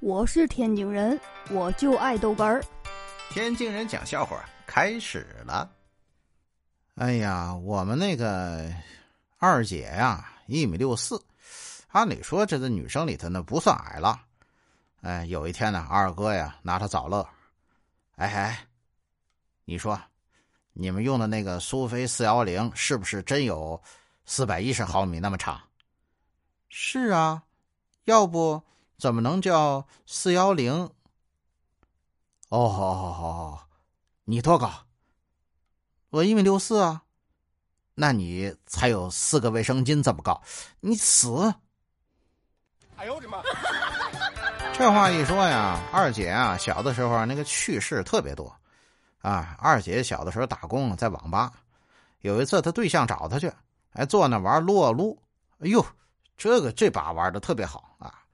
我是天津人，我就爱豆干儿。天津人讲笑话开始了。哎呀，我们那个二姐呀，一米六四，按理说这个女生里头呢不算矮了。哎，有一天呢，二哥呀拿她找乐。哎哎，你说，你们用的那个苏菲四幺零是不是真有四百一十毫米那么长？是啊，要不怎么能叫四幺零？哦，好好好，你多高？我一米六四啊，那你才有四个卫生巾这么高，你死！哎呦我的妈！这话一说呀，二姐啊，小的时候那个趣事特别多，啊，二姐小的时候打工在网吧，有一次她对象找她去，还，坐那玩撸啊撸，哎呦，这个这把玩的特别好啊，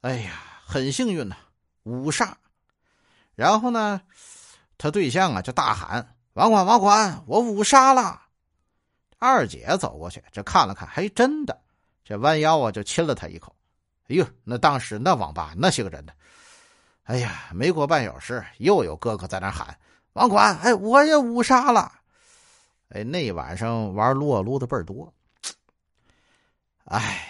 哎呀，很幸运呐，五杀，然后呢，他对象啊就大喊。网管，网管，我五杀了！二姐走过去，这看了看，还真的，这弯腰啊，就亲了他一口。哎呦，那当时那网吧那些个人呢？哎呀，没过半小时，又有哥哥在那喊：“网管，哎，我也五杀了！”哎，那晚上玩撸啊撸的倍儿多。哎，